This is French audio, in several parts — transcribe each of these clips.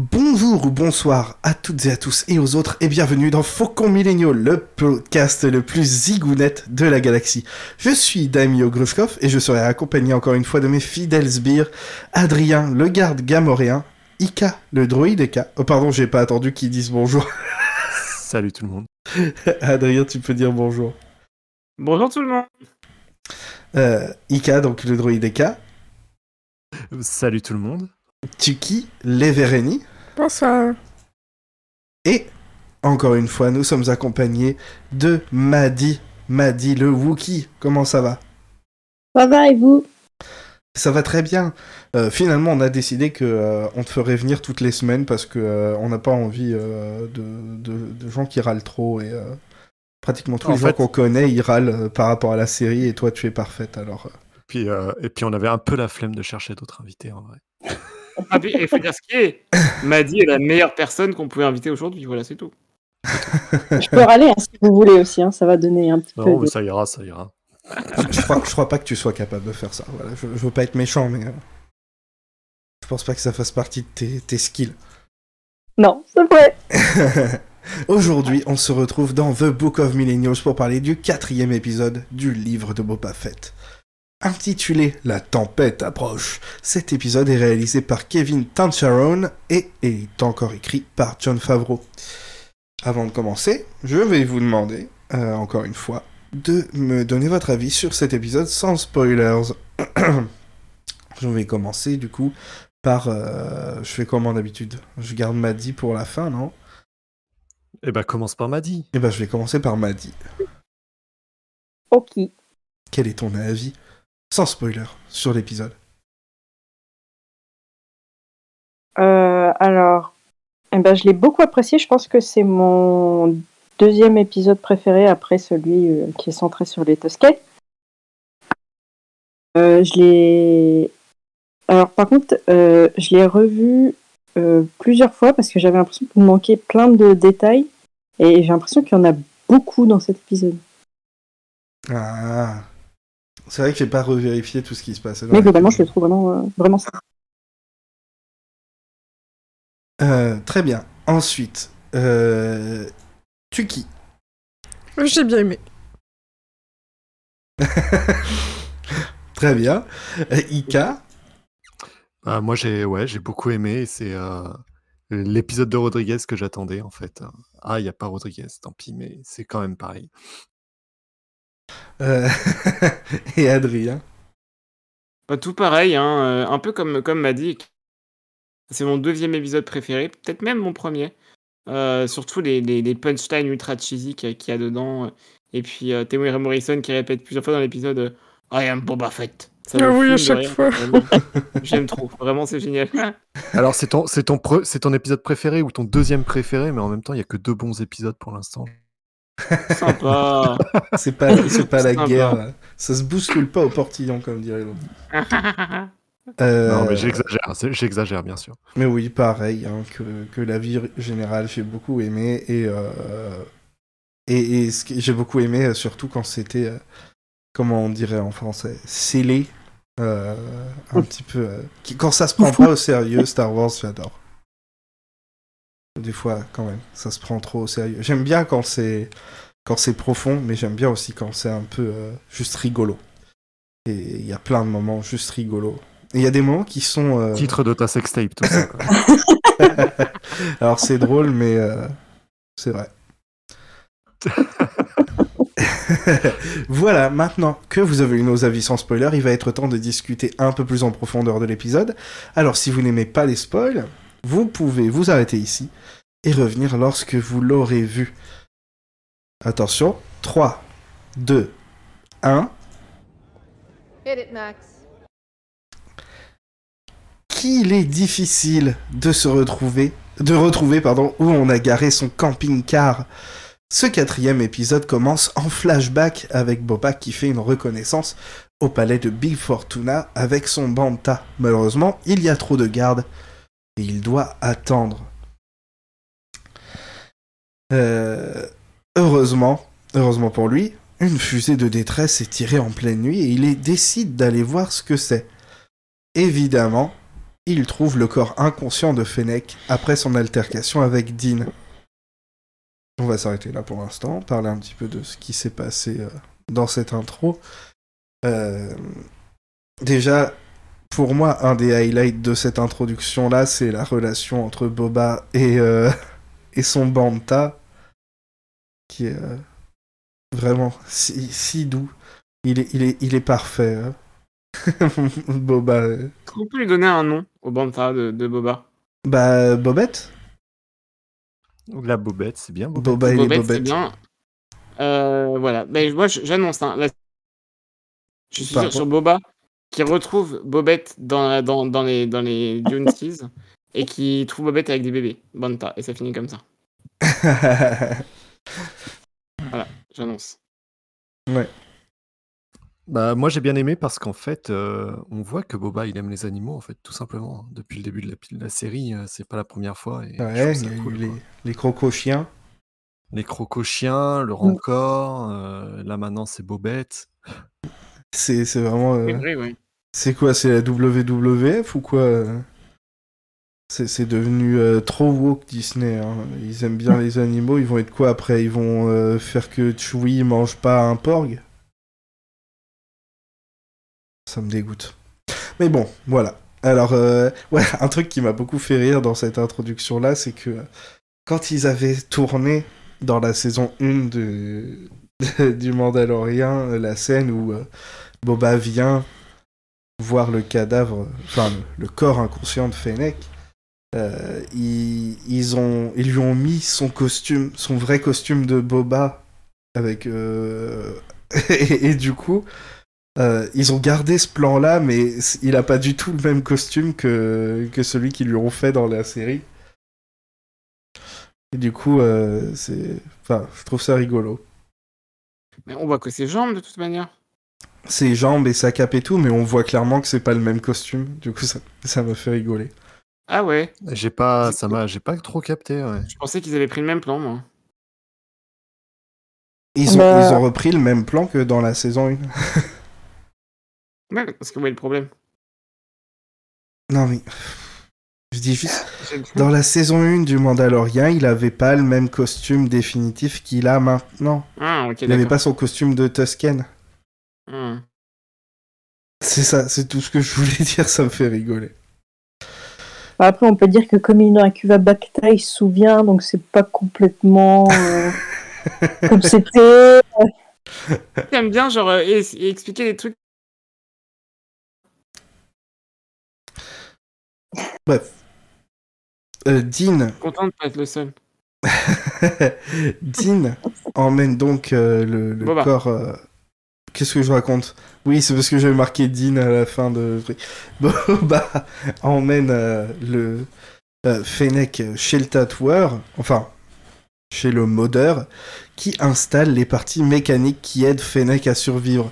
Bonjour ou bonsoir à toutes et à tous et aux autres et bienvenue dans Faucon Millennial, le podcast le plus zigounette de la galaxie. Je suis Daimyo Grushkov et je serai accompagné encore une fois de mes fidèles sbires, Adrien, le garde gamoréen, Ika, le droïde Ika. Oh pardon, j'ai pas attendu qu'ils disent bonjour. Salut tout le monde. Adrien, tu peux dire bonjour. Bonjour tout le monde. Euh, Ika, donc le droïde Ika. Salut tout le monde. Tuki, l'Evereni. Bonsoir. Et encore une fois, nous sommes accompagnés de Madi. Madi, le Wookie. Comment ça va? Ça va et vous? Ça va très bien. Euh, finalement, on a décidé que euh, on te ferait venir toutes les semaines parce que euh, on n'a pas envie euh, de, de- de gens qui râlent trop et euh, pratiquement tous En les gens qu'on connaît, ils râlent euh, par rapport à la série et toi, tu es parfaite. Alors, euh, Puis, euh, et puis on avait un peu la flemme de chercher d'autres invités en vrai. Ah, faut dire ce qui est. Madi est la meilleure personne qu'on pouvait inviter aujourd'hui. Voilà, c'est tout. Je peux râler hein, si vous voulez aussi, hein, ça va donner un petit Non, peu. mais de- ça ira, ça ira. je, je crois, je crois pas que tu sois capable de faire ça. Voilà, je, je veux pas être méchant, mais euh, je pense pas que ça fasse partie de tes, tes skills. Non, c'est vrai. Aujourd'hui, on se retrouve dans The Book of Millennials pour parler du quatrième épisode du livre de Boba Fett. Intitulé La tempête approche, cet épisode est réalisé par Kevin Tancharoen et est encore écrit par John Favreau. Avant de commencer, je vais vous demander, euh, encore une fois, de me donner votre avis sur cet épisode sans spoilers. je vais commencer du coup par... euh, je fais comment d'habitude Je garde Maddy pour la fin, non? Eh ben commence par Maddy. eh ben, je vais commencer par Maddy. Ok. Quel est ton avis, sans spoiler, sur l'épisode Euh, alors, eh ben, je l'ai beaucoup apprécié. Je pense que c'est mon deuxième épisode préféré après celui euh, qui est centré sur les Tusken. Euh, je l'ai. Alors, par contre, je l'ai revu plusieurs fois parce que j'avais l'impression qu'il manquait plein de détails et j'ai l'impression qu'il y en a beaucoup dans cet épisode. Ah C'est vrai que j'ai pas revérifié tout ce qui se dans Mais globalement, je le trouve vraiment, euh, vraiment sympa. Euh, très bien. Ensuite, euh... Tuki. J'ai bien aimé. très bien. Euh, Ika. Moi j'ai ouais, j'ai beaucoup aimé. C'est euh, l'épisode de Rodriguez que j'attendais en fait. Ah, il n'y a pas Rodriguez, tant pis, mais c'est quand même pareil. Euh, et Adrien. Bah, tout pareil, hein, euh, un peu comme, comme Madi. C'est mon deuxième épisode préféré, peut-être même mon premier. Euh, surtout les, les, les punchlines ultra cheesy qu'il y a- dedans. Et puis euh, Temuera Morrison qui répète plusieurs fois dans l'épisode euh, I am Boba Fett. Ça me Ah oui, à chaque fois. J'aime trop, vraiment c'est génial. Alors c'est ton ton pre- c'est ton épisode préféré ou ton deuxième préféré, mais en même temps il y a que deux bons épisodes pour l'instant. Sympa. C'est pas, c'est pas la Sympa. guerre. Ça se bouscule pas au portillon, comme dirait l'autre. Euh, Non, mais j'exagère, j'exagère bien sûr. Mais oui, pareil, hein, que, que la vie générale, j'ai beaucoup aimé. Et, euh, et, et ce que j'ai beaucoup aimé, euh, surtout quand c'était, euh, comment on dirait en français, scellé. euh, un petit peu. euh, quand ça se prend pas au sérieux, Star Wars, j'adore. Des fois, quand même, ça se prend trop au sérieux. J'aime bien quand c'est quand c'est profond, mais j'aime bien aussi quand c'est un peu euh, juste rigolo. Et il y a plein de moments juste rigolos. Et il y a des moments qui sont. euh, Titre de ta sextape, tout ça. alors c'est drôle, mais euh, c'est vrai. voilà, maintenant que vous avez eu nos avis sans spoiler, il va être temps de discuter un peu plus en profondeur de l'épisode. Alors si vous n'aimez pas les spoils, vous pouvez vous arrêter ici et revenir lorsque vous l'aurez vu. Attention, 3, 2, 1. Hit it, Max. qu'il est difficile de se retrouver, de retrouver, pardon, où on a garé son camping-car. Ce quatrième épisode commence en flashback avec Boba qui fait une reconnaissance au palais de Big Fortuna avec son Banta. Malheureusement, il y a trop de gardes et il doit attendre. Euh, heureusement, heureusement pour lui, une fusée de détresse est tirée en pleine nuit et il décide d'aller voir ce que c'est. Évidemment, il trouve le corps inconscient de Fennec après son altercation avec Dean. On va s'arrêter là pour l'instant, parler un petit peu de ce qui s'est passé euh, dans cette intro. Euh, déjà, pour moi, un des highlights de cette introduction-là, c'est la relation entre Boba et, euh, et son Banta, qui est euh, vraiment si, si doux. Il est, il est, il est parfait. hein. Boba. euh. Est-ce qu'on peut lui donner un nom au Banta de, de Boba? Bah, Bobette Ou La bobette, c'est bien. Bobette. Boba et les Bobette, c'est Bobettes. bien. Euh, voilà. Ben, moi, j'annonce. hein, je suis sur, sur Boba qui retrouve Bobette dans, la- dans, dans les, dans les Dune Seas et qui trouve Bobette avec des bébés. Banta. Et ça finit comme ça. J'annonce. ouais. Bah, moi j'ai bien aimé parce qu'en fait, euh, on voit que Boba il aime les animaux, en fait, tout simplement. Depuis le début de la, de la série, euh, c'est pas la première fois. Et Ouais, il ça y a cool, eu les, les croco-chiens. Les crocochiens, le rancor, euh, là maintenant c'est Bobette. C'est c'est vraiment. euh, C'est vrai, ouais. C'est quoi C'est la WWF ou quoi euh? C'est c'est devenu euh, trop woke Disney. hein. Ils aiment bien les animaux. Ils vont être quoi après? Ils vont euh, faire que Chewie mange pas un porg? Ça me dégoûte. Mais bon, voilà. Alors, euh, ouais, un truc qui m'a beaucoup fait rire dans cette introduction-là, c'est que quand ils avaient tourné dans la saison 1 de, du Mandalorian, euh, la scène où euh, Boba vient voir le cadavre, enfin le, corps inconscient de Fennec, euh, ils, ils, ont, ils lui ont mis son costume, son vrai costume de Boba, avec et, du coup, ils ont gardé ce plan-là, mais il a pas du tout le même costume que, que celui qu'ils lui ont fait dans la série. Et du coup, c'est, enfin, je trouve ça rigolo. Mais on voit que ses jambes de toute manière. Ses jambes et sa cape et tout, mais on voit clairement que c'est pas le même costume. Du coup, ça, ça me fait rigoler. Ah ouais. J'ai pas, ça m'a, j'ai pas trop capté. Ouais. Je pensais qu'ils avaient pris le même plan, moi. Ils ont, Bah- ils ont repris le même plan que dans la saison 1. Ouais, parce que où est le problème? Non, mais. Je dis juste. Dans la saison 1 du Mandalorian, il avait pas le même costume définitif qu'il a maintenant. Ah, Il avait d'accord. pas son costume de Tusken. Hmm. C'est ça, c'est tout ce que je voulais dire, ça me fait rigoler. Après, on peut dire que comme Inakuva Bacta, il se souvient, donc c'est pas complètement euh, comme c'était. J'aime bien, genre, euh, et- et expliquer des trucs. Euh, Dean, Content de pas être le seul. Dean emmène donc euh, le, le Boba. corps. euh, Qu'est-ce que je raconte? Oui, c'est parce que j'avais marqué Dean à la fin de. Boba emmène euh, le euh, Fennec chez le tatoueur, enfin chez le modeur, qui installe les parties mécaniques qui aident Fennec à survivre.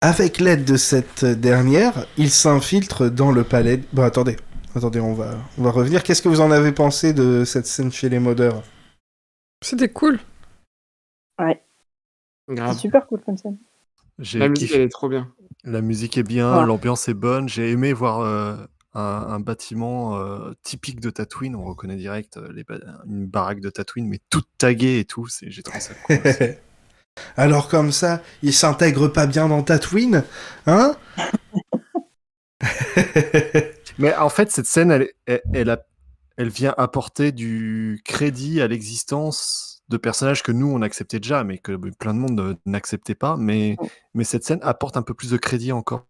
Avec l'aide de cette dernière, il s'infiltre dans le palais. Bon, attendez, attendez, on va, on va revenir. Qu'est-ce que vous en avez pensé de cette scène chez les modeurs? C'était cool. C'est Grave. super cool comme. J'ai La musique, kiffé. elle est trop bien. La musique est bien, l'ambiance est bonne. J'ai aimé voir euh, un, un bâtiment euh, typique de Tatooine. On reconnaît direct euh, les ba- une baraque de Tatooine, mais toute taguée et tout. c'est- J'ai trouvé ça cool. Alors comme ça, il s'intègre pas bien dans Tatooine, hein? mais en fait, cette scène, elle, elle, elle a- elle vient apporter du crédit à l'existence de personnages que nous, on acceptait déjà, mais que plein de monde euh, n'acceptait pas. Mais, mais cette scène apporte un peu plus de crédit encore.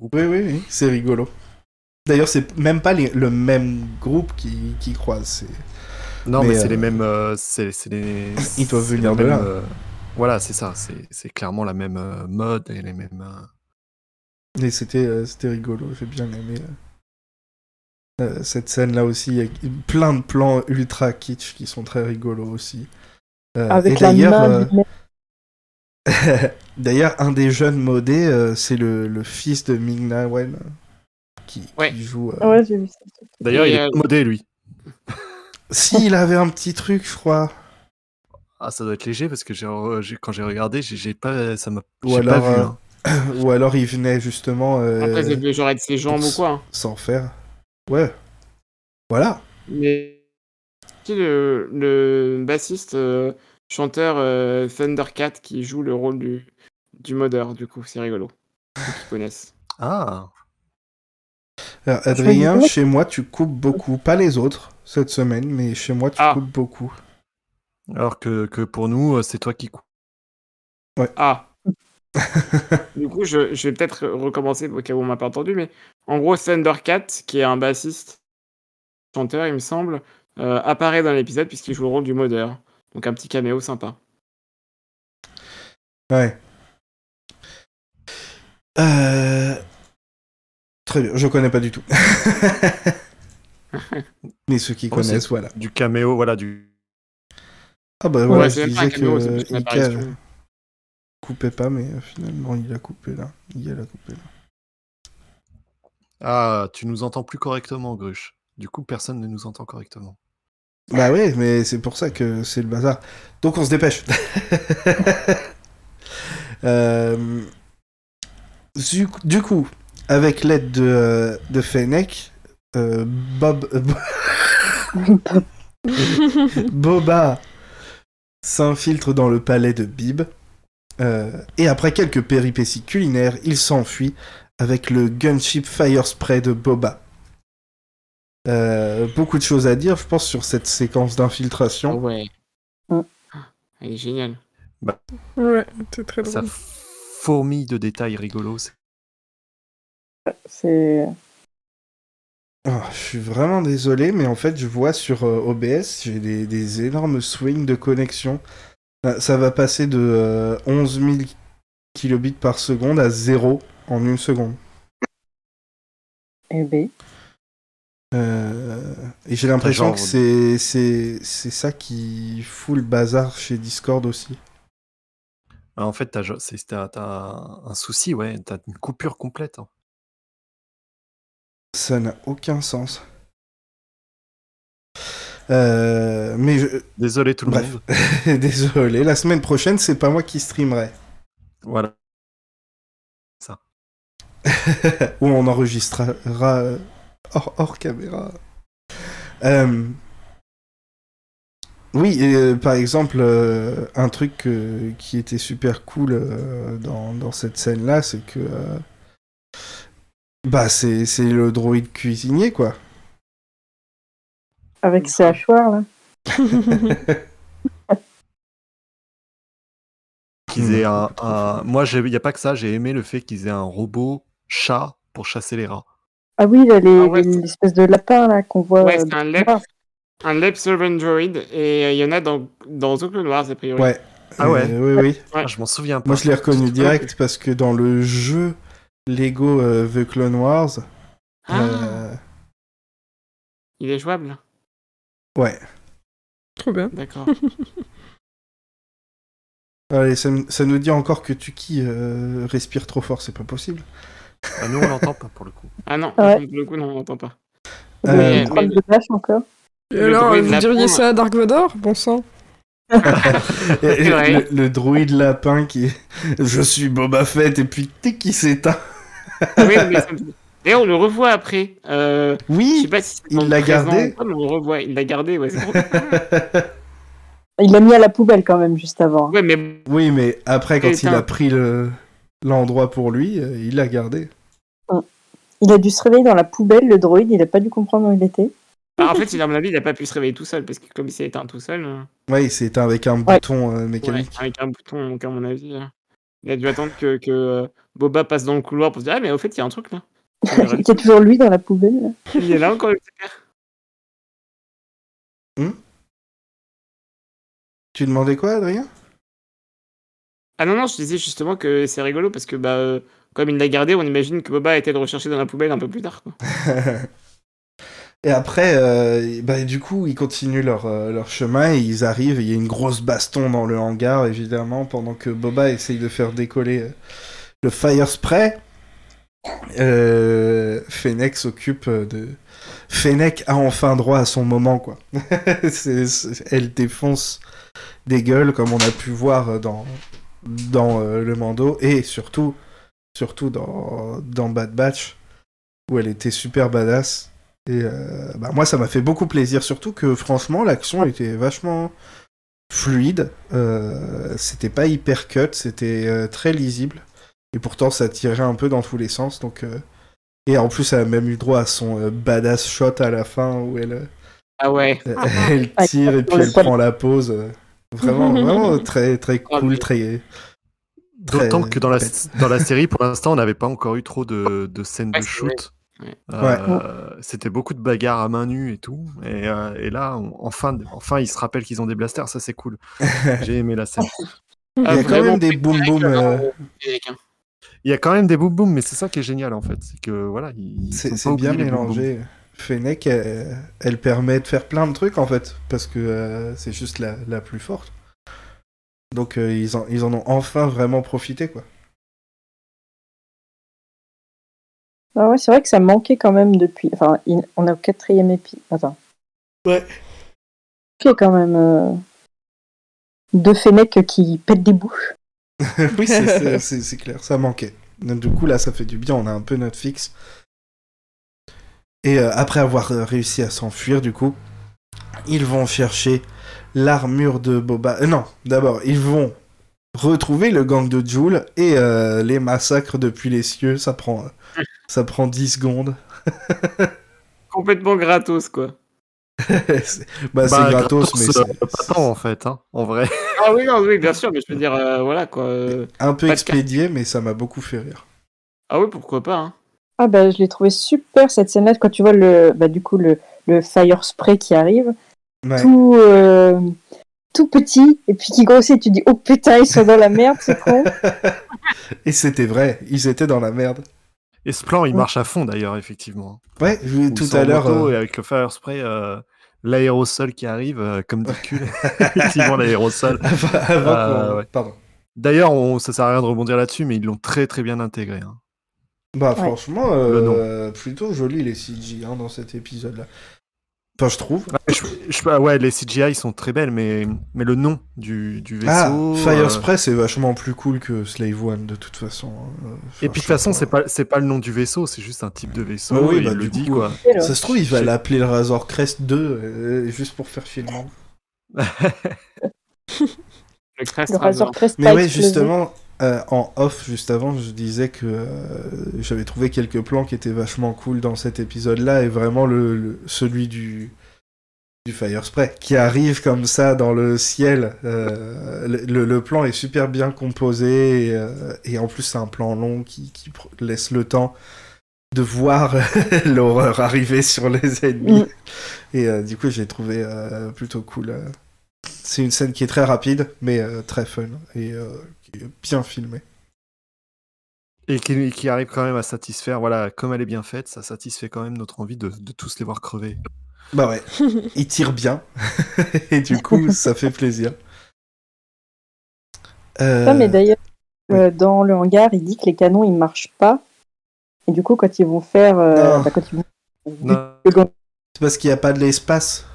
Oui, oui, oui, c'est rigolo. D'ailleurs, c'est même pas les- le même groupe qui, qui croise. c'est- Non, Mais, mais, c'est euh, les mêmes. euh, c'est c'est les. Ils doivent venir de là. euh, voilà, c'est ça. C'est c'est clairement la même euh, mode et les mêmes. Et c'était euh, c'était rigolo, j'ai bien aimé euh, euh, cette scène-là aussi. Il y a plein de plans ultra kitsch qui sont très rigolos aussi. Euh, et Avec la d'ailleurs, euh, un des jeunes modés, euh, c'est le, le fils de Ming-Na Wen qui, joue. euh, Ouais, j'ai vu ça. D'ailleurs, Et, il est euh, modé, lui. Si, il avait un petit truc, je crois. Ah, ça doit être léger parce que j'ai re- j'ai- quand j'ai regardé, j'ai j'ai pas. Ça m'a. Ou pas vu. euh, hein. Ou alors il venait justement euh, Après, c'est genre être ses jambes ou quoi. sans faire. Ouais. Voilà. Mais qui le, le bassiste euh, chanteur euh, Thundercat qui joue le rôle du, du modeur, du coup, c'est rigolo. Ceux qui connaissent. Ah, Alors, Adrien, disais- chez moi, tu coupes beaucoup. Pas les autres cette semaine, mais chez moi, tu Ah. coupes beaucoup. alors que, que pour nous, c'est toi qui coupes. Ah Du coup, je, je vais peut-être recommencer au cas où on m'a pas entendu, mais en gros, Thundercat, qui est un bassiste chanteur, il me semble, euh, apparaît dans l'épisode puisqu'il joue le rôle du modeur. Donc un petit caméo sympa. Ouais. Euh, Très bien, je connais pas du tout. Mais ceux qui Oh, connaissent, voilà. Du caméo, voilà, du. Ah bah Ouais, voilà, c'est je disais que. Coupait pas, mais euh, finalement il a coupé là. Il a coupé là. Ah, tu nous entends plus correctement, Gruche. Du coup, personne ne nous entend correctement. Bah ouais, mais c'est pour ça que c'est le bazar. Donc on se dépêche. Euh, du, coup, avec l'aide de, euh, de Fennec, euh, Bob, Boba s'infiltre dans le palais de Bib. Euh, et après quelques péripéties culinaires, il s'enfuit avec le gunship Fire Spray de Boba. Euh, beaucoup de choses à dire, je pense, sur cette séquence Ah d'infiltration. ouais. Mm. Ah, Elle est géniale. Ouais, c'est très Ça drôle. fourmille de détails rigolos. c'est-. Ah, je suis vraiment désolé, mais en fait, je vois sur euh, OBS, j'ai des, des énormes swings de connexion. Euh, Ça va passer de euh, 11 000 kilobits par seconde à 0 en une seconde. Eh ben. Euh, et j'ai l'impression genre- que c'est c'est c'est ça qui fout le bazar chez Discord aussi. Ah, En fait, t'as jo- c'est- t'as t'as un souci, ouais. T'as une coupure complète. hein. Ça n'a aucun sens. Euh, mais je... Désolé tout le Bref. monde. désolé, la semaine prochaine, c'est pas moi qui streamerai. Voilà. Ou on enregistrera euh, hors, hors caméra. Euh, Oui, et, euh, par exemple, euh, un truc euh, qui était super cool dans, dans cette scène-là, c'est que. bah, c'est le droïde cuisinier, quoi. Avec ses hachoirs, là. Qu'ils aient un, un- Moi, il n'y a pas que ça. J'ai aimé le fait qu'ils aient un robot chat pour chasser les rats. Ah oui, là, les, Ah ouais, les- l'espèce de lapin, là, qu'on voit. Ouais, euh, c'est un lep, le noir. un lep servant droid et euh, il y en a dans, dans The Clone Wars a priori. Ouais. Ah ouais. Euh, oui, oui. Ouais. Ah, je m'en souviens pas. Moi, je l'ai reconnu direct parce que dans le jeu Lego euh, The Clone Wars, Ah, euh, il est jouable. Ouais. Trop bien. D'accord. Allez, ça, ça nous dit encore que Tuki euh, respire trop fort, c'est pas possible. Ah, nous, on l'entend pas pour le coup. Ah non, Ouais. pour le coup, non, on n'entend pas. Euh, mais- de encore. Et Le alors, vous diriez ça à Dark Vador? Bon sang. Le, le druide lapin qui est Je suis Boba Fett et puis tic qui s'éteint. oui, mais ça me- D'ailleurs, on le revoit après. Euh, je sais Oui pas si c'est il l'a gardé. on le revoit. Il l'a gardé, ouais. Il l'a mis à la poubelle quand même, juste avant. ouais, mais Oui, mais après, quand il a pris le l'endroit pour lui, euh, il l'a gardé. Il a dû se réveiller dans la poubelle, le droïde, il a pas dû comprendre où il était. bah, en fait, il, à mon avis, il a pas pu se réveiller tout seul parce que comme il s'est éteint tout seul, euh, Ouais, il s'est éteint avec un Ouais. bouton euh, ouais, mécanique. avec un bouton, donc à mon avis, euh, il a dû attendre que, que Boba passe dans le couloir pour se dire Ah, mais au fait, il y a un truc là. il y a toujours lui dans la poubelle. là. Il est là encore le super. Tu demandais quoi, Adrien? Ah non, non, je disais justement que c'est rigolo parce que, bah, euh, comme il l'a gardé, on imagine que Boba a été le rechercher dans la poubelle un peu plus tard. Quoi. Et après, euh, bah, du coup, ils continuent leur, euh, leur chemin et ils arrivent. Il y a une grosse baston dans le hangar, évidemment, pendant que Boba essaye de faire décoller euh, le Fire Spray. Euh, Fennec s'occupe de. Fennec a enfin droit à son moment, quoi. Elle défonce des gueules, comme on a pu voir dans, dans euh, le Mando, et surtout, dans, Bad Batch, où elle était super badass. Et euh, bah, moi, ça m'a fait beaucoup plaisir, surtout que franchement, l'action était vachement fluide. Euh, c'était pas hyper cut, c'était très lisible. Et pourtant, ça tirait un peu dans tous les sens. Donc, euh, Et en plus, elle a même eu droit à son euh, badass shot à la fin où elle, euh, Ah ouais. elle tire et puis elle prend la pause. Vraiment, vraiment très, très cool, très. D'autant que dans la, dans la série, pour l'instant, on n'avait pas encore eu trop de, de scènes Ouais, de shoot. Euh, C'était beaucoup de bagarres à main nue et tout. Et, euh, et là, on- enfin, enfin, ils se rappellent qu'ils ont des blasters. Ça, c'est cool. J'ai aimé la scène. Il y a quand même des boom boom. euh. Il y a quand même des boum boum, mais c'est ça qui est génial en fait. C'est que voilà, ils C'est bien mélangé. Fennec, elle, elle permet de faire plein de trucs en fait, parce que euh, c'est juste la, la plus forte. Donc euh, ils, en, ils en ont enfin vraiment profité quoi. Ah ouais, c'est vrai que ça manquait quand même depuis. Enfin, on est au quatrième épisode. Attends. Ouais. Il y a quand même euh, deux Fennec qui pètent des bouches. oui, c'est- clair, ça manquait. Donc, du coup là, ça fait du bien, on a un peu notre fixe. Et euh, après avoir euh, réussi à s'enfuir, du coup, ils vont chercher l'armure de Boba. euh, non, d'abord, ils vont retrouver le gang de Joule et euh, les massacres depuis les cieux. Ça prend, ça prend 10 secondes. Complètement gratos, quoi. C'est- bah, c'est Bah, gratos, mais euh, c'est- pas tant en fait, hein, en vrai. Ah oui, non, oui, bien sûr, mais je veux dire, euh, voilà, quoi. euh, un peu Pas expédié, mais ça m'a beaucoup fait rire. Ah oui, pourquoi pas, hein. Ah bah je l'ai trouvé super cette scène-là quand tu vois le bah du coup le, le fire spray qui arrive Ouais. tout euh, tout petit et puis qui grossit tu dis oh putain ils sont dans la merde c'est con Et c'était vrai, ils étaient dans la merde. Et ce plan, il marche à fond d'ailleurs, effectivement. Ouais, je- tout à l'heure. euh, Et avec le fire spray, euh, l'aérosol qui arrive, euh, comme dit cul. Effectivement, l'aérosol. Euh, qu'on- ouais. Pardon. D'ailleurs, on, ça sert à rien de rebondir là-dessus, mais ils l'ont très très bien intégré. hein. Bah Ouais. franchement, euh, plutôt joli les CG hein, dans cet épisode-là. Enfin, je trouve. Ouais, je- je- ouais, les CGI sont très belles, mais, mais le nom du, du vaisseau. Ah, Fire euh, Spray, c'est vachement plus cool que Slave One de toute façon. Euh, Et puis de toute façon, c'est pas, c'est pas le nom du vaisseau, c'est juste un type de vaisseau. Ouais, oui, bah, il du le dit coup, quoi. Ça se trouve, il va l'appeler le Razor Crest 2 euh, juste pour faire chier le Crest Razor Razor. Crest Mais ouais, justement, euh, en off, juste avant, je disais que euh, j'avais trouvé quelques plans qui étaient vachement cool dans cet épisode-là, et vraiment le, le- celui du, du Fire Spray, qui arrive comme ça dans le ciel. euh, le, plan est super bien composé, et, et en plus c'est un plan long qui, qui laisse le temps de voir l'horreur arriver sur les ennemis. Mm. Et du coup, j'ai trouvé plutôt cool. C'est une scène qui est très rapide, mais très fun et bien filmée. Et qui, qui arrive quand même à satisfaire, voilà, comme elle est bien faite, ça satisfait quand même notre envie de, de tous les voir crever. Bah ouais, il tire bien et du coup, ça fait plaisir. Euh, Ah, mais d'ailleurs oui. euh, dans le hangar il dit que les canons ils marchent pas et du coup quand ils vont faire euh, Non. bah, quand ils vont Non. c'est parce qu'il n'y a pas de l'espace.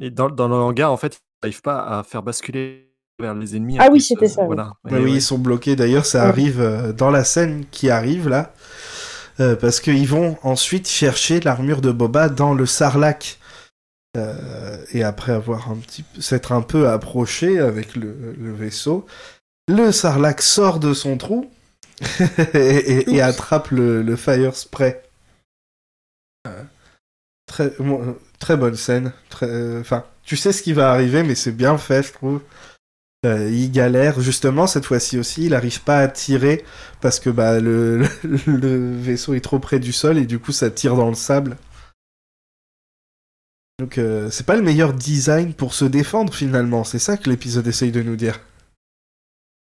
Et dans, dans le hangar, en fait, ils n'arrivent pas à faire basculer vers les ennemis. Ah oui, c'était ça, oui. Voilà. Bah oui, ils sont bloqués. D'ailleurs, ça arrive euh, dans la scène qui arrive là, euh, parce qu'ils vont ensuite chercher l'armure de Boba dans le Sarlac. Euh, et après avoir un petit, s'être un peu approché avec le, le vaisseau, le Sarlac sort de son trou et, et- et attrape le, le Fire Spray. Euh, très, bon, très bonne scène. Euh, enfin, tu sais ce qui va arriver, mais c'est bien fait, je trouve. Euh, il galère justement cette fois-ci aussi, il n'arrive pas à tirer parce que bah, le, le, le vaisseau est trop près du sol et du coup ça tire dans le sable. Donc euh, c'est pas le meilleur design pour se défendre finalement, c'est ça que l'épisode essaye de nous dire.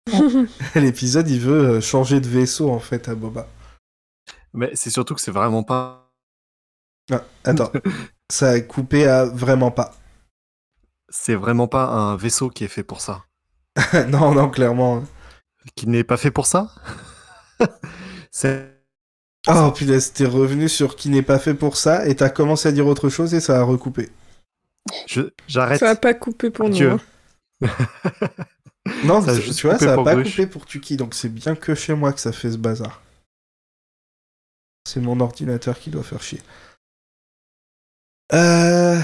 l'épisode il veut euh, changer de vaisseau en fait à Boba. Mais c'est surtout que c'est vraiment pas. Ah, attends, ça a coupé à vraiment pas. C'est vraiment pas un vaisseau qui est fait pour ça. non, non, clairement. Qui n'est pas fait pour ça C'est. Oh punaise, t'es revenu sur qui n'est pas fait pour ça et t'as commencé à dire autre chose et ça a recoupé. Je- J'arrête. Ça a pas coupé pour nous. Dieu. hein. Non, Ça tu vois, ça a pas coupé pour Tuki, donc c'est bien que chez moi que ça fait ce bazar. C'est mon ordinateur qui doit faire chier. Euh...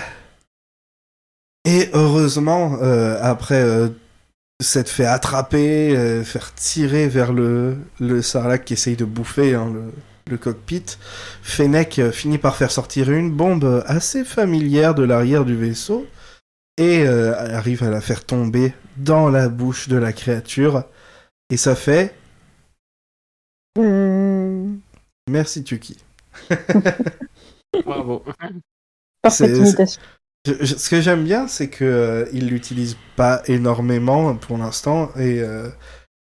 Et heureusement, euh, après euh, s'être fait attraper, euh, faire tirer vers le, le sarlac qui essaye de bouffer hein, le, le cockpit, Fennec euh, finit par faire sortir une bombe assez familière de l'arrière du vaisseau et euh, arrive à la faire tomber dans la bouche de la créature. Et ça fait... Hmm. Merci Tuki. Bravo. Parfaite imitation. Je- je- ce que j'aime bien, c'est que euh, ils l'utilisent pas énormément pour l'instant et euh,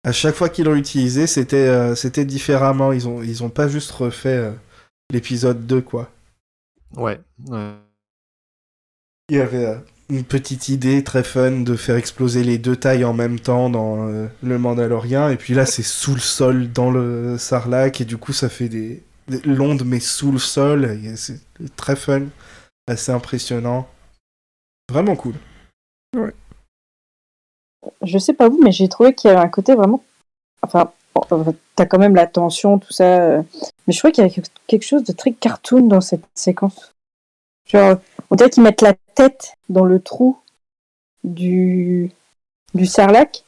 à chaque fois qu'ils l'ont utilisé, c'était euh, c'était différemment. Ils ont ils ont pas juste refait euh, l'épisode 2 quoi. Ouais. ouais. Il y avait une petite idée très fun de faire exploser les deux tailles en même temps dans le Mandalorien et puis là c'est sous le sol dans le Sarlac et du coup ça fait des, des l'onde mais sous le sol c'est très fun, assez impressionnant, vraiment cool. Je sais pas vous, mais j'ai trouvé qu'il y avait un côté vraiment. Enfin, euh, t'as quand même la tension, tout ça. euh, Mais je trouvais qu'il y avait quelque chose de très cartoon dans cette séquence. Genre, on dirait qu'ils mettent la tête dans le trou du, du sarlac.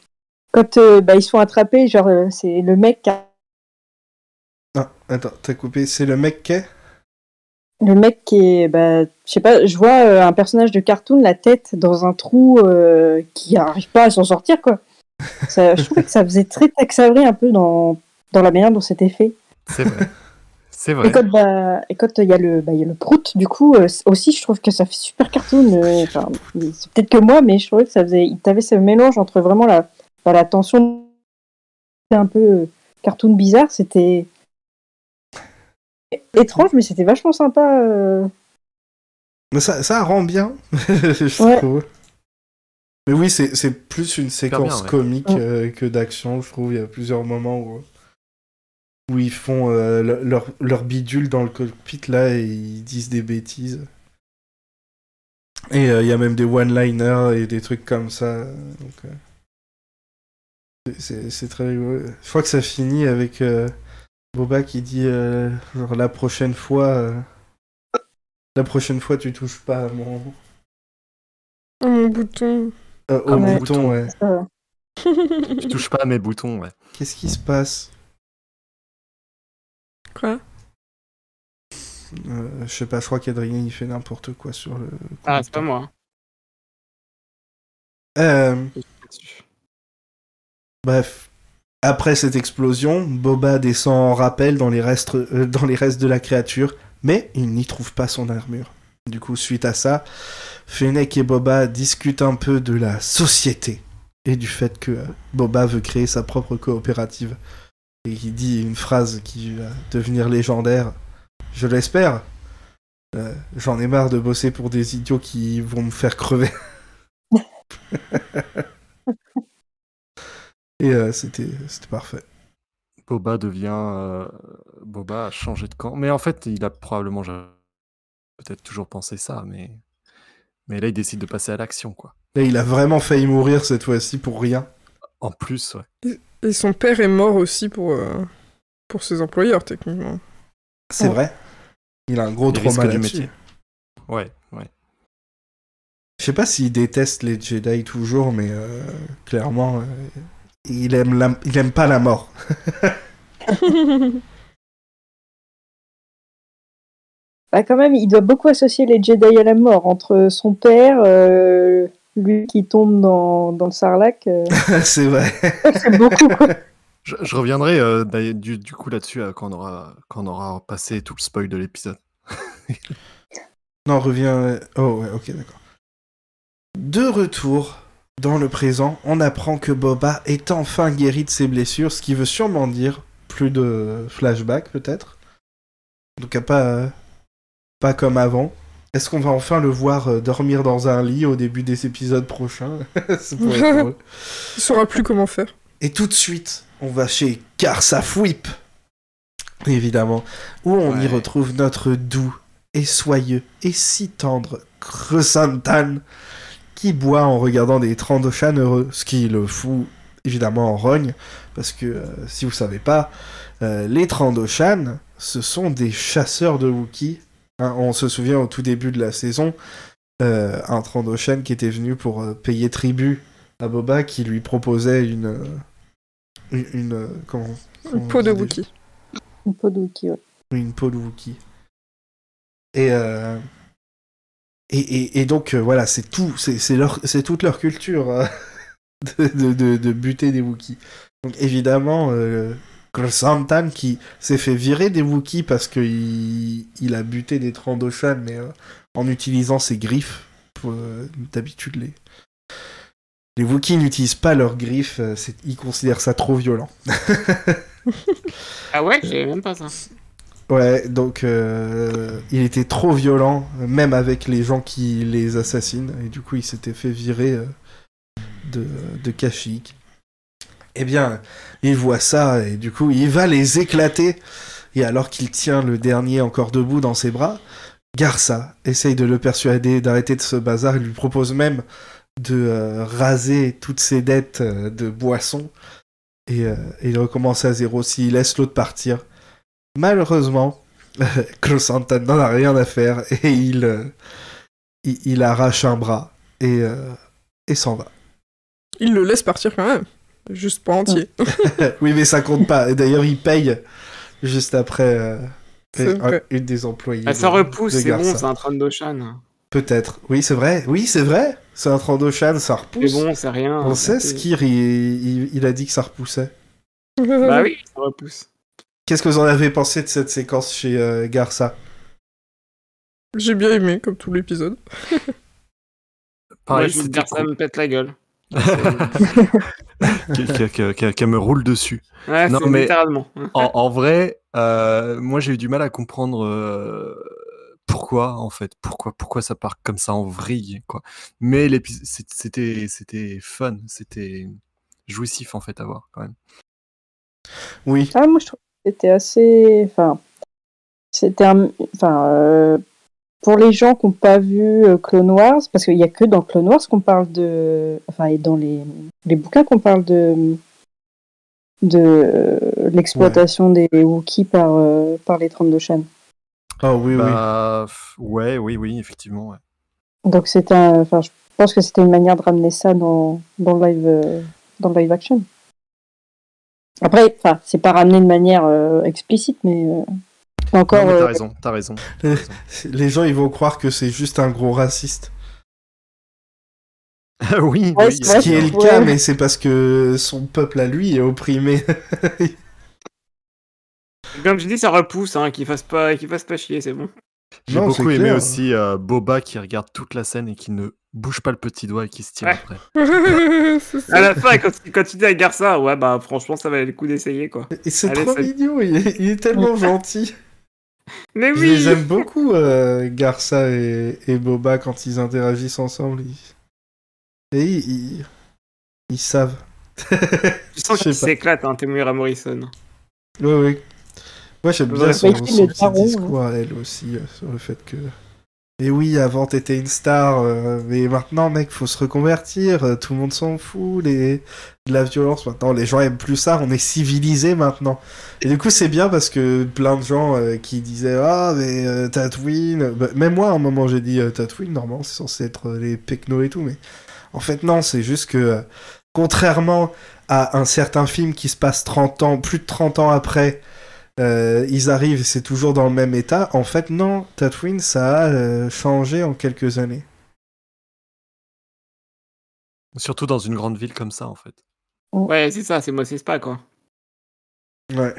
Quand euh, bah, ils se font attraper, genre, c'est le mec qui a- Ah, attends, t'as coupé, c'est le mec qui est? Le mec qui est, bah, je sais pas, je vois euh, un personnage de cartoon, la tête dans un trou euh, qui arrive pas à s'en sortir, quoi. Ça, je trouvais que ça faisait très Tex Avery un peu dans, dans la manière dont c'était fait. C'est vrai. C'est vrai. Et quand bah, et quand il y a le bah, il y a le prout, du coup euh, aussi je trouve que ça fait super cartoon. euh, enfin, c'est peut-être que moi, mais je trouvais que ça faisait, il t'avait ce mélange entre vraiment la bah, la tension, un peu euh, cartoon bizarre, c'était étrange, mais c'était vachement sympa. euh. Mais ça, ça rend bien, je Ouais. trouve. Mais oui, c'est c'est plus une séquence bien, ouais. comique euh, que d'action, je trouve. Il y a plusieurs moments où, où ils font euh, le- leur, leur bidule dans le cockpit là et ils disent des bêtises. Et euh, il y a même des one-liners et des trucs comme ça. donc, euh, c'est- très rigolo. Je crois que ça finit avec euh, Boba qui dit euh, genre la prochaine fois. euh, la prochaine fois, tu touches pas à mon, Oh, mon bouton. euh, au À mon bouton, bouton. ouais. Euh, Tu touches pas à mes boutons, ouais. Qu'est-ce qui se passe? Quoi? Euh, Je sais pas, je crois qu'Adrien il fait n'importe quoi sur le. Ah, c'est pas moi. Euh, bref. Après cette explosion, Boba descend en rappel dans les restes, euh, dans les restes de la créature, mais il n'y trouve pas son armure. Du coup, suite à ça, Fennec et Boba discutent un peu de la société et du fait que euh, Boba veut créer sa propre coopérative. Et il dit une phrase qui va devenir légendaire. Je l'espère. Euh, J'en ai marre de bosser pour des idiots qui vont me faire crever. Et euh, c'était c'était parfait. Boba devient. euh, Boba a changé de camp. Mais en fait, il a probablement peut-être toujours pensé ça, mais. Mais là, il décide de passer à l'action, quoi. Là, il a vraiment failli mourir cette fois-ci pour rien. En plus, ouais. Et son père est mort aussi pour, euh, pour ses employeurs, techniquement. C'est Ouais. vrai. Il a un gros trauma du métier. Ouais, ouais. Je sais pas s'il déteste les Jedi toujours, mais euh, clairement, euh, il, aime la- il aime pas la mort. Bah quand même, il doit beaucoup associer les Jedi à la mort entre son père, euh, lui qui tombe dans, dans le sarlac. euh, c'est vrai. c'est beaucoup quoi. Je, je reviendrai euh, du, du coup là-dessus euh, quand, on aura, quand on aura passé tout le spoil de l'épisode. Non, reviens. Oh, ouais, ok, d'accord. De retour dans le présent, on apprend que Boba est enfin guéri de ses blessures, ce qui veut sûrement dire plus de flashbacks, peut-être. En tout cas, pas, pas comme avant. Est-ce qu'on va enfin le voir euh, dormir dans un lit au début des épisodes prochains? Ça pourrait être drôle. Il saura plus comment faire. Et tout de suite, on va chez Karsafwip, évidemment, où on y retrouve notre doux et soyeux et si tendre Kresantan qui boit en regardant des Trandoshan heureux, ce qui le fout évidemment en rogne, parce que euh, si vous savez pas, euh, les Trandoshan, ce sont des chasseurs de Wookiee. Hein, on se souvient au tout début de la saison, euh, un Trandoshan qui était venu pour euh, payer tribut à Boba, qui lui proposait une... euh, une... une, euh, comment, comment Une on peau de dit déjà Wookie. Une peau de Wookie, ouais. une peau de Wookie. Et, euh, et, et, et donc, euh, voilà, c'est tout, c'est toute leur culture euh, de, de, de, buter des Wookiees. Donc, évidemment, euh, qui s'est fait virer des Wookiees parce qu'il il a buté des Trandoshan, mais euh, en utilisant ses griffes. Euh, D'habitude, les, les Wookiees n'utilisent pas leurs griffes, ils considèrent ça trop violent. Ah ouais, j'avais même pas ça. Ouais, donc euh, il était trop violent, même avec les gens qui les assassinent, et du coup il s'était fait virer euh, de, de Kashyyyk. Eh bien, il voit ça, et du coup il va les éclater, et alors qu'il tient le dernier encore debout dans ses bras, Garça essaye de le persuader d'arrêter de ce bazar, il lui propose même de euh, raser toutes ses dettes euh, de boisson, et, et il recommence à zéro s'il laisse l'autre partir. Malheureusement, Chrysanthemum n'en a rien à faire et il, euh, il, il arrache un bras et, euh, et s'en va. Il le laisse partir quand même. Juste pas entier. oui, mais ça compte pas. Et d'ailleurs, il paye juste après euh, un- une des employées. Ah, ça de- repousse, de c'est bon, c'est un Trandoshan. Peut-être. Oui, c'est vrai. Oui, c'est vrai. C'est un Trandoshan, ça C'est repousse. bon, c'est rien. On sait, Skir, il, il, il a dit que ça repoussait. Bah oui, ça repousse. Qu'est-ce que vous en avez pensé de cette séquence chez euh, Garça? J'ai bien aimé, comme tout l'épisode. Pareil, je veux c'était dire, ça cool. me pète la gueule. Qu'elle me roule dessus. Ouais, Non, mais- littéralement. En, en vrai, euh, moi j'ai eu du mal à comprendre euh, pourquoi en fait, pourquoi, pourquoi ça part comme ça en vrille quoi. Mais c'était, c'était fun, c'était jouissif en fait à voir quand même. Oui. Ah, moi, je trouve c'était assez. Enfin, c'était un. Enfin, euh, pour les gens qui n'ont pas vu euh, Clone Wars, parce qu'il n'y a que dans Clone Wars qu'on parle de. Enfin, et dans les, les bouquins qu'on parle de. de euh, l'exploitation des Wookiees par, euh, par les 32 chaînes. Oh oui, oui. Bah, ouais, oui, oui, effectivement. ouais. Donc, c'était un. Enfin, je pense que c'était une manière de ramener ça dans, dans, le, live, dans le live action. Après, enfin, c'est pas ramené de manière euh, explicite, mais. euh, encore. Non, mais euh, t'as raison, t'as raison. t'as raison. Les gens, ils vont croire que c'est juste un gros raciste. oui, Ouais, oui, c'est Ce qui est le Ouais. cas, mais c'est parce que son peuple à lui est opprimé. Comme je dis, ça repousse, hein, qu'il fasse pas, qu'il fasse pas chier, c'est bon. J'ai beaucoup aimé clair. aussi euh, Boba qui regarde toute la scène et qui ne bouge pas le petit doigt et qui se tire Ouais. après. Ça. À la fin, quand, quand tu dis à Garça, ouais, bah franchement, ça valait le coup d'essayer, quoi. Et c'est trop salut. mignon, il est, il est tellement gentil. Mais Je oui les aime beaucoup, euh, Garça et, et Boba, quand ils interagissent ensemble. ils- Et ils, ils, ils savent. Tu sens Je qu'il sais pas. s'éclate, hein, Temuera Morrison. Oui, oui. Moi, j'aime bien son, son petit discours à elle aussi, euh, sur le fait que... Et oui, avant, t'étais une star, euh, mais maintenant, mec, faut se reconvertir, euh, tout le monde s'en fout, les... de la violence, maintenant, les gens aiment plus ça, on est civilisé maintenant. Et du coup, c'est bien parce que plein de gens euh, qui disaient « Ah, mais Tatooine... Bah, même moi, à un moment, j'ai dit Tatooine, normalement, c'est censé être les pecnos et tout, mais... En fait, non, c'est juste que, contrairement à un certain film qui se passe 30 ans, plus de 30 ans après, euh, ils arrivent, c'est toujours dans le même état. En fait, non, Tatooine, ça a euh, changé en quelques années. Surtout dans une grande ville comme ça en fait. Ouais, c'est ça, c'est moi, c'est pas, quoi. Ouais.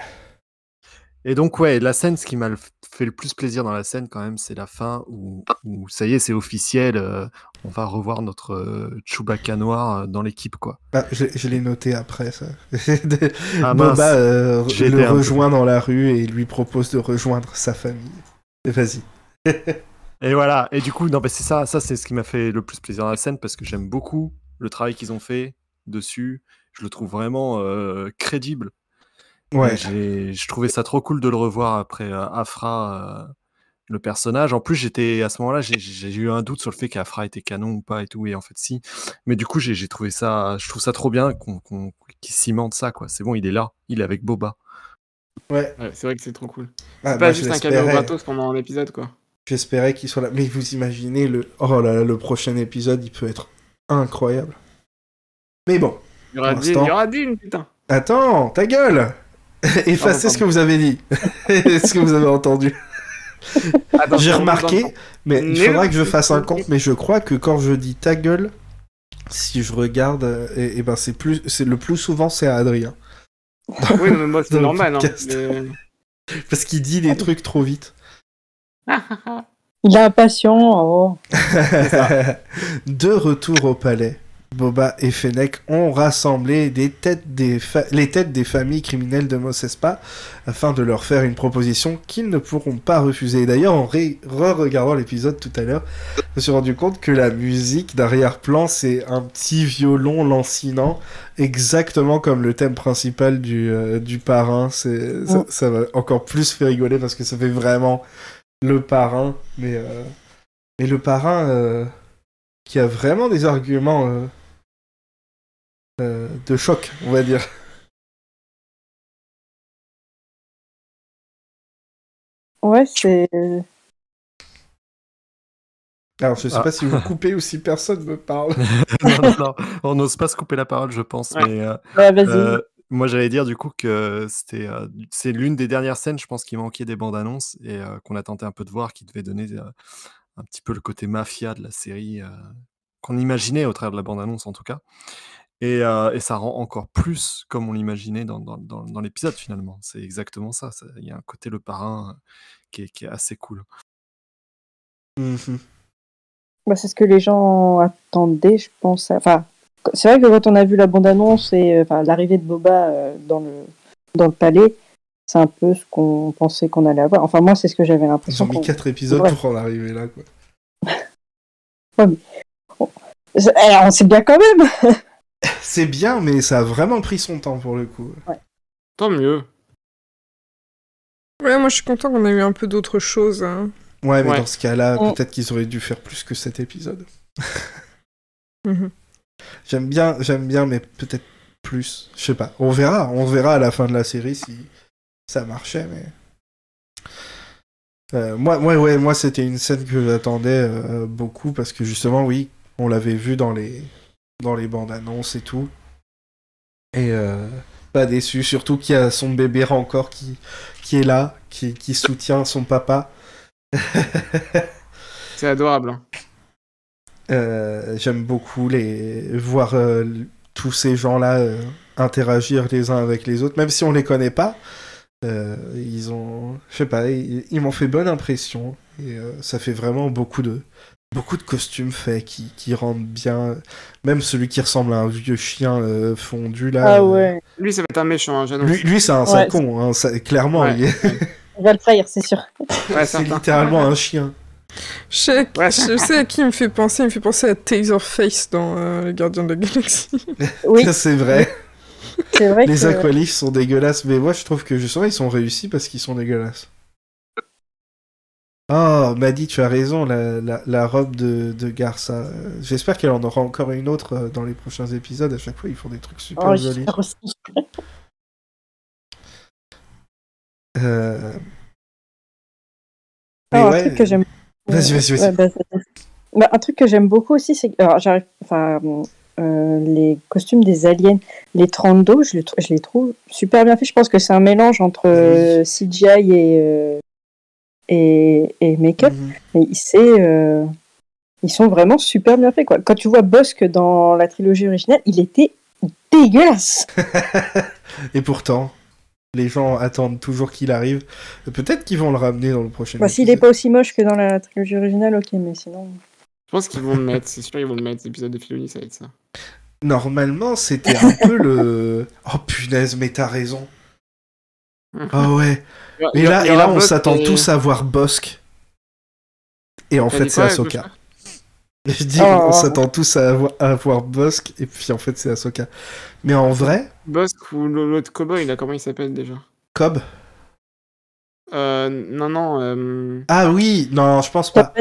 Et donc, ouais, la scène, ce qui m'a fait le plus plaisir dans la scène, quand même, c'est la fin où, où ça y est, c'est officiel. euh, on va revoir notre euh, Chewbacca noir euh, dans l'équipe, quoi. Ah, je je l'ai noté après ça. De- Ah. Boba euh, le rejoint dans la rue et lui propose de rejoindre sa famille. Et Vas-y. Et voilà. Et du coup, non, mais c'est ça, ça, c'est ce qui m'a fait le plus plaisir dans la scène parce que j'aime beaucoup le travail qu'ils ont fait dessus. Je le trouve vraiment euh, crédible. Ouais. Je trouvais ça trop cool de le revoir après euh, Afra. euh, le personnage. En plus, j'étais à ce moment-là, j'ai- eu un doute sur le fait qu'Afra était canon ou pas et tout. Et en fait, si. Mais du coup, j'ai trouvé ça, je trouve ça trop bien qu'on qu'on- qu'il cimente ça, quoi. C'est bon, il est là, il est avec Boba. Ouais. Ouais, c'est vrai que c'est trop cool. Ah, C'est moi, pas juste un caméo gratos pendant un épisode, quoi. J'espérais qu'il soit là. Mais vous imaginez le. Oh là là, le prochain épisode, il peut être incroyable. Mais bon, Il y aura Dean, il y aura Dean, putain. attends, ta gueule Effacez ce que vous avez dit. ce que vous avez entendu. J'ai remarqué, mais il faudra que je fasse un compte, mais je crois que quand je dis ta gueule, si je regarde, euh, et, et ben c'est plus, c'est le plus souvent c'est à Adrien, Oui, mais moi, c'est normal. Hein, mais- parce qu'il dit des trucs trop vite. Il est impatient. Oh. De retour au palais, Boba et Fennec ont rassemblé des têtes des fa- les têtes des familles criminelles de Mos Espa afin de leur faire une proposition qu'ils ne pourront pas refuser. D'ailleurs, en re-regardant l'épisode tout à l'heure, je me suis rendu compte que la musique d'arrière-plan, c'est un petit violon lancinant, exactement comme le thème principal du, euh, du parrain. C'est, ça, Mm. ça va encore plus faire rigoler parce que ça fait vraiment le parrain, mais, euh, mais le parrain euh, qui a vraiment des arguments euh, euh, de choc, on va dire. Ouais, c'est. Alors, je sais Ah. pas si vous coupez ou si personne me parle. non, non, non, on n'ose pas se couper la parole, je pense. Ouais. Mais euh, Ouais, vas-y. euh, moi, j'allais dire du coup que c'était, euh, c'est l'une des dernières scènes, je pense, qui manquait des bandes annonces et euh, qu'on a tenté un peu de voir, qui devait donner euh, un petit peu le côté mafia de la série euh, qu'on imaginait au travers de la bande annonce en tout cas. Et, euh, et ça rend encore plus comme on l'imaginait dans, dans, dans, dans l'épisode finalement. C'est exactement ça. Il y a un côté le parrain euh, qui est, qui est assez cool. Mhm. Bah, c'est ce que les gens attendaient, je pense. Enfin, c'est vrai que quand on a vu la bande-annonce et euh, enfin, l'arrivée de Boba euh, dans, le, dans le palais, c'est un peu ce qu'on pensait qu'on allait avoir. Enfin, moi, c'est ce que j'avais Ils l'impression. ont mis qu'on- 4 épisodes Ouais. pour en arriver là, quoi. Eh, on sait bien quand même C'est bien, mais ça a vraiment pris son temps pour le coup. Tant mieux. Ouais, moi je suis content qu'on ait eu un peu d'autres choses. hein. Ouais, mais Ouais. dans ce cas-là, peut-être qu'ils auraient dû faire plus que cet épisode. Mhm. J'aime bien, j'aime bien, mais peut-être plus. Je sais pas. On verra. On verra à la fin de la série si ça marchait, mais. Euh, moi, ouais, ouais, moi, c'était une scène que j'attendais euh, beaucoup parce que justement, oui, on l'avait vu dans les dans les bandes annonces et tout. Et euh, pas déçu, surtout qu'il y a son bébé encore qui qui est là, qui, qui soutient son papa. C'est adorable. hein. Euh, J'aime beaucoup les voir euh, tous ces gens-là interagir les uns avec les autres, même si on les connaît pas. Ils ont, je sais pas, ils, ils m'ont fait bonne impression et ça fait vraiment beaucoup de beaucoup de costumes faits qui, qui rendent bien. Même celui qui ressemble à un vieux chien euh, fondu là. Ah euh, ouais, Lui, ça va être un méchant, hein. Lui, lui c'est un Ouais, con, hein, ça- clairement. Ouais. il est- il va le trahir, c'est sûr. Ouais, c'est littéralement un chien. Je sais, Ouais. je sais à qui il me fait penser. Il me fait penser à Taserface dans euh, Les Gardiens de la Galaxie. Oui, c'est vrai. c'est vrai Les que... aqualifs sont dégueulasses, mais moi je trouve que justement ils sont réussis parce qu'ils sont dégueulasses. Oh, Maddy, tu as raison, la, la, la robe de, de Garça. J'espère qu'elle en aura encore une autre euh, dans les prochains épisodes. À chaque fois, ils font des trucs super Oh, jolis. Euh, Mais Alors, ouais, un truc que j'aime. Vas-y, vas-y, vas-y. Ouais, bah. Bah, un truc que j'aime beaucoup aussi, c'est que alors, j'arrive, enfin, euh, les costumes des aliens, les 32, je je les trouve super bien faits. Je pense que c'est un mélange entre euh, CGI et, et, et make-up. mhm. Euh, ils sont vraiment super bien faits. Quoi. Quand tu vois Bosque dans la trilogie originale, il était dégueulasse. Et pourtant, les gens attendent toujours qu'il arrive. Peut-être qu'ils vont le ramener dans le prochain Bah, S'il n'est pas aussi moche que dans la trilogie originale, ok, mais sinon. Je pense qu'ils vont le mettre, c'est sûr, ils vont le mettre. L'épisode de Filoni, ça va être ça. Normalement, c'était un peu le. Oh punaise, mais t'as raison. Oh ouais. Et là, et là aura on s'attend et- tous à voir Bosque. Et en fait, c'est Ahsoka. Je dis, Oh. on s'attend tous à avoir, à voir Bosque, et puis en fait, c'est Ahsoka. Mais en vrai, Bosque ou l'autre cowboy, là, comment il s'appelle déjà? Cobb, euh, non, non. euh, Ah oui, non, je pense pas.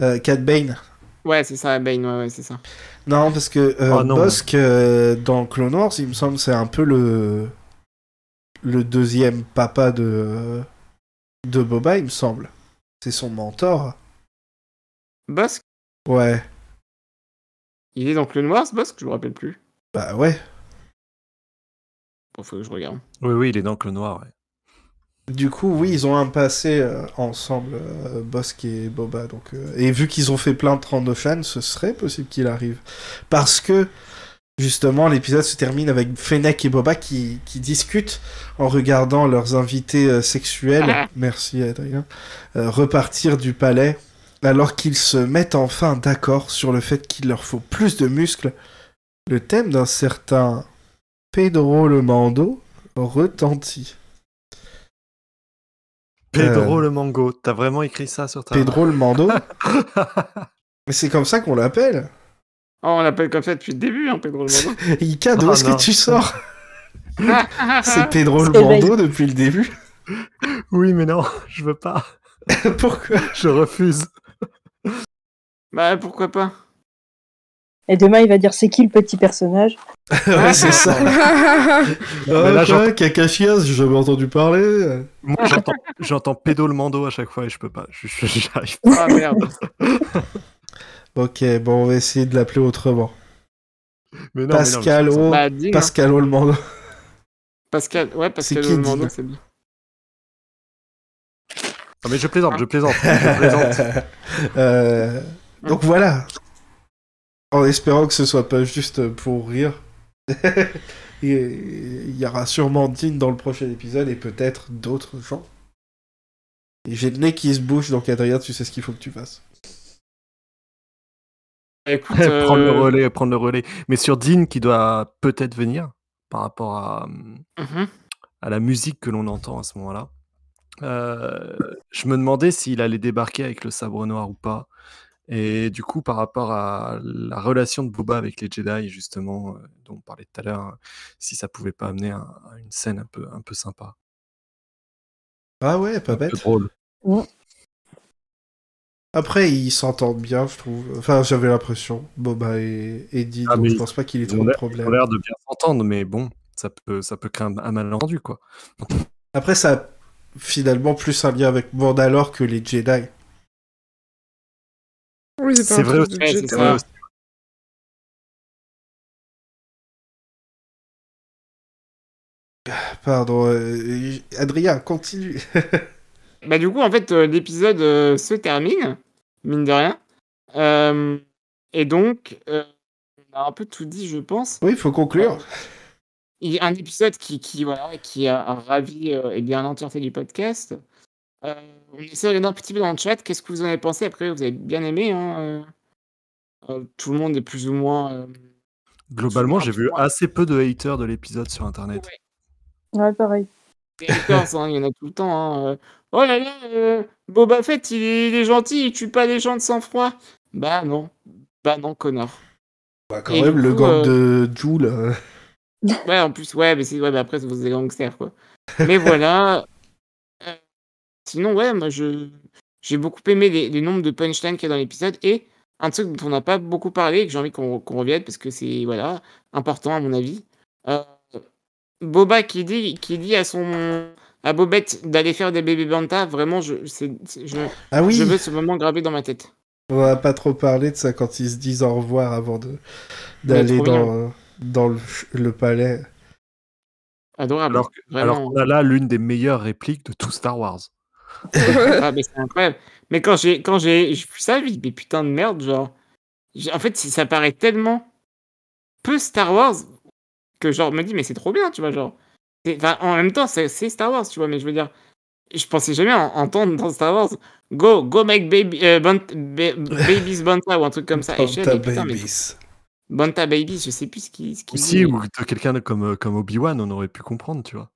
Euh, Cat Bane. Ouais, c'est ça, Bane, ouais, ouais, c'est ça. Non, parce que euh, Oh, non. Bossk, euh, dans Clone Wars, il me semble, c'est un peu le le deuxième papa de de Boba, il me semble. C'est son mentor. Bosk Ouais, Il est dans Clone Wars, Bosk Je me rappelle plus. bah ouais. Bon, faut que je regarde. Oui, oui, il est dans le noir. Ouais. Du coup, oui, ils ont un passé euh, ensemble, euh, Bossk et Boba. Donc, euh, et vu qu'ils ont fait plein de Trandoshan, ce serait possible qu'il arrive. Parce que, justement, l'épisode se termine avec Fennec et Boba qui, qui discutent en regardant leurs invités euh, sexuels, Ah. merci Adrien, euh, repartir du palais, alors qu'ils se mettent enfin d'accord sur le fait qu'il leur faut plus de muscles. Le thème d'un certain Pedro le Mando retentit. Pedro Euh, le Mango, t'as vraiment écrit ça sur ta. Pedro le Mando Mais c'est comme ça qu'on l'appelle. Oh, on l'appelle comme ça depuis le début, hein, Pedro le Mando. Ika, d'où Oh est-ce que tu sors C'est Pedro le Mando depuis le début. oui, mais non, je veux pas. Pourquoi Je refuse. Bah, pourquoi pas Et demain, il va dire c'est qui le petit personnage? Ouais, c'est ça. Ah, Mais là, Kakashias, j'ai jamais entendu parler. Moi, j'entends, j'entends Pédo le Mando à chaque fois et je peux pas. Je, je- j'arrive Ah merde. Ok, bon, on va essayer de l'appeler autrement. Mais non, mais non, Pascal mais c'est- O. Bah, dis, hein. Pascal O le Mando. Pascal, ouais, Pascal qui, le Mando, dis-le c'est bien. Ah, mais je plaisante, je plaisante, je plaisante. Euh, donc voilà. En espérant que ce soit pas juste pour rire. Et Il y aura sûrement Dean dans le prochain épisode et peut-être d'autres gens. Et j'ai le nez qui se bouge, donc Adrien, tu sais ce qu'il faut que tu fasses. Écoute, prendre le euh, relais, prendre le relais. Mais sur Dean qui doit peut-être venir par rapport à, mhm. à la musique que l'on entend à ce moment-là. euh, je me demandais s'il allait débarquer avec le sabre noir ou pas. Et du coup, par rapport à la relation de Boba avec les Jedi, justement, euh, dont on parlait tout à l'heure, si ça pouvait pas amener à une scène un peu, un peu sympa. Ah ouais, pas Un peu bête. drôle. Après, ils s'entendent bien, je trouve. Enfin, j'avais l'impression, Boba et, Dean, Ah, donc mais je pense pas qu'il ait trop de l'air- ils ont problèmes. l'air de bien s'entendre, mais bon, ça peut, ça peut créer un, un malentendu, quoi. Après, ça a finalement plus un lien avec Mandalore que les Jedi. Oui, c'est pas C'est un vrai aussi. ça. Pardon, euh, Adrien, continue. Bah, du coup, en fait, euh, l'épisode euh, se termine, mine de rien. Euh, et donc, euh, on a un peu tout dit, je pense. oui, il faut conclure. Il y a un épisode qui, qui, voilà, qui a ravi eh bien, l'entièreté du podcast. Euh, on essaie de regarder un petit peu dans le chat. Qu'est-ce que vous en avez pensé? Après, vous avez bien aimé. Hein, euh, euh, tout le monde est plus ou moins. euh, Globalement, j'ai vu assez peu de haters de l'épisode sur Internet. Ouais, pareil. Hein, il y en a tout le temps. hein, euh. Oh là là, euh, Boba Fett, il est, il est gentil, il tue pas les gens de sang-froid. Bah non. Bah non, connard. Bah, quand Et même, le coup, gang de Joule. euh, Ouais, en plus, ouais, mais, c'est, ouais, mais après, c'est des gangsters, quoi. Mais voilà. Euh, sinon, ouais, moi, je, j'ai beaucoup aimé les, les nombres de punchlines qu'il y a dans l'épisode. Et un truc dont on n'a pas beaucoup parlé, et que j'ai envie qu'on, qu'on revienne, parce que c'est, voilà, important, à mon avis. Euh, Boba qui dit, qui dit à son... À Bobette d'aller faire des bébés banta, vraiment, je, c'est, c'est- je, Ah oui, je veux ce moment gravé dans ma tête. on va pas trop parler de ça quand ils se disent au revoir avant de d'aller dans, dans le, le palais. Adorable. Alors, alors qu'on a là l'une des meilleures répliques de tout Star Wars. Ah, mais c'est incroyable. Mais quand j'ai quand j'ai j'ai vu ça, je me dis, mais putain de merde, genre. En fait, ça paraît tellement peu Star Wars que genre, me dis, mais c'est trop bien, tu vois, genre. Enfin, en même temps, c'est Star Wars, tu vois, mais je veux dire, je pensais jamais en- entendre dans Star Wars Go, go make baby, euh, bant- ba- babies Banta ou un truc comme ça. Banta mais putain, mais Babies. Banta Babies, je sais plus ce qu'il ce Aussi, dit. ou de quelqu'un de- comme, euh, comme Obi-Wan, on aurait pu comprendre, tu vois.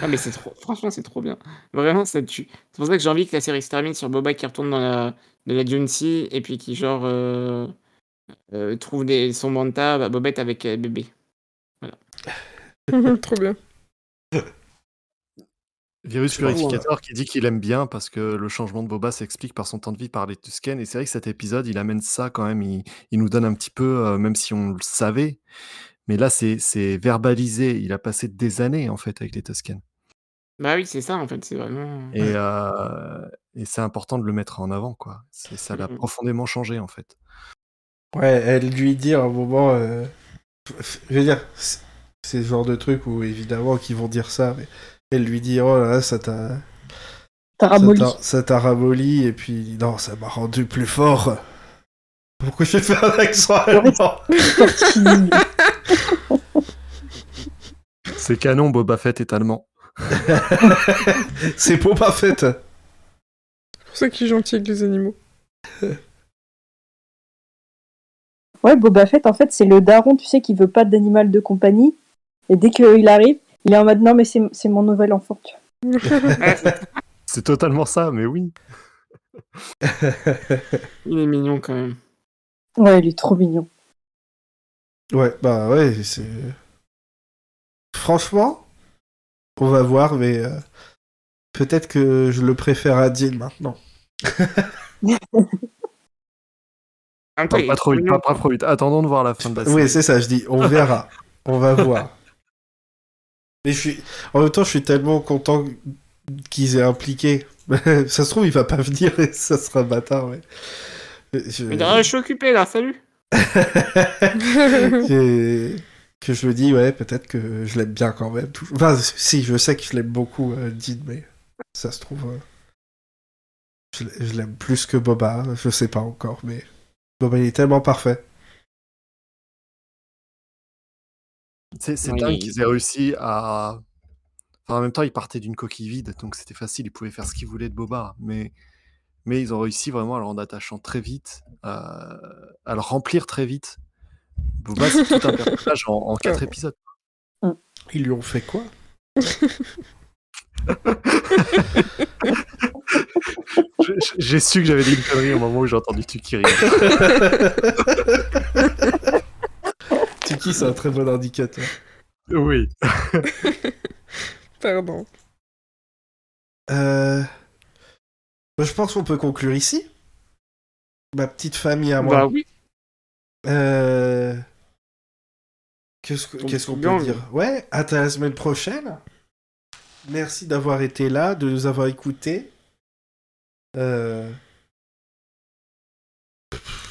Ah mais c'est trop, franchement c'est trop bien. Vraiment ça tue. C'est pour ça que j'ai envie que la série se termine sur Boba qui retourne dans la, dans la Dune et puis qui genre euh, euh, trouve des, son manta, bah, Bobette avec euh, bébé. Trop bien. Virus Purificator qui dit qu'il aime bien parce que le changement de Boba s'explique par son temps de vie par les Tusken. Et c'est vrai que cet épisode, il amène ça quand même. Il, il nous donne un petit peu, euh, même si on le savait. Mais là, c'est verbalisé. Il a passé des années en fait avec les Tusken. Bah oui, c'est ça en fait, c'est vraiment. Et, euh, et c'est important de le mettre en avant. quoi. Ça l'a profondément changé en fait. Ouais, elle lui dit à un moment. euh, Je veux dire, c'est le genre de truc où évidemment qu'ils vont dire ça, mais elle lui dit Oh là là, ça t'a. T'as ça t'a- Ça t'a ramolli, et puis non, ça m'a rendu plus fort. Pourquoi j'ai fait un accent allemand C'est canon, Boba Fett est allemand. C'est pas fait. C'est pour ça qu'il est gentil avec les animaux. Ouais, Boba Fett, en fait, c'est le daron, tu sais, qui veut pas d'animal de compagnie. Et dès qu'il arrive, il est en mode non, mais c'est c'est mon nouvel enfant. c'est- totalement ça, mais oui. il est mignon quand même. Ouais, il est trop mignon. Ouais, bah ouais, c'est. Franchement, on va voir, mais euh, peut-être que je le préfère à Dean maintenant. Pas, trop vite, pas trop vite. Attendons de voir la fin de la série. Oui, c'est ça, je dis, on verra. on va voir. Mais je suis. En même temps, je suis tellement content qu'ils aient impliqué. ça se trouve, il va pas venir et ça sera bâtard, ouais. Je- Mais derrière, je suis occupé là, salut. que... que je me dis, ouais, peut-être que je l'aime bien quand même. toujours. Enfin, si, je sais que je l'aime beaucoup, euh, Dean, mais ça se trouve. euh, je l'aime plus que Boba, je sais pas encore, mais Boba, il est tellement parfait. C'est Oui. dingue qu'ils aient réussi à. Enfin, en même temps, ils partaient d'une coquille vide, donc c'était facile, ils pouvaient faire ce qu'ils voulaient de Boba. Mais, mais ils ont réussi vraiment à le rendre attachant très vite, à, à le remplir très vite. Boba, c'est tout un personnage en, en quatre épisodes. Ils lui ont fait quoi? J'ai su que j'avais dit une connerie au moment où j'ai entendu Tukiri. Tiki, c'est un très bon indicateur. oui. Pardon. Euh... bah, je pense qu'on peut conclure ici. Ma petite famille à moi. Bah oui. Euh... Qu'est-ce que- On qu'est-ce qu'on peut dire? Ouais, à ta la semaine prochaine. Merci d'avoir été là, de nous avoir écoutés. Euh...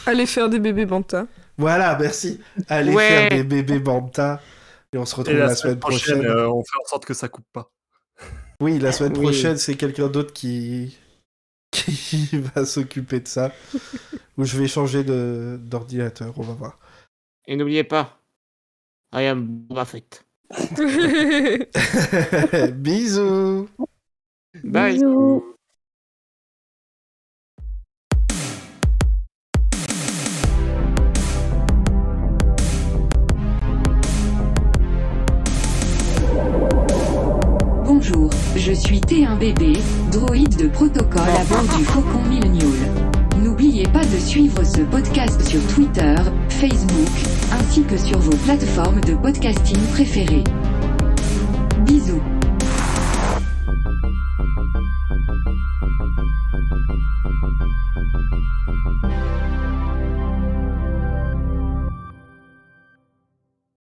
Allez faire des bébés banta. Voilà, merci. Allez Ouais. faire des bébés Banta. Et on se retrouve Et la, semaine prochaine. euh, on fait en sorte que ça coupe pas. Oui, la semaine Oui. prochaine, c'est quelqu'un d'autre qui... qui va s'occuper de ça. Ou je vais changer de- d'ordinateur, on va voir. Et n'oubliez pas, I am Boba Fett. Bisous Bye. Bisous. Bonjour, je suis T1BB, droïde de protocole à bord du Faucon Millenial. N'oubliez pas de suivre ce podcast sur Twitter, Facebook, ainsi que sur vos plateformes de podcasting préférées.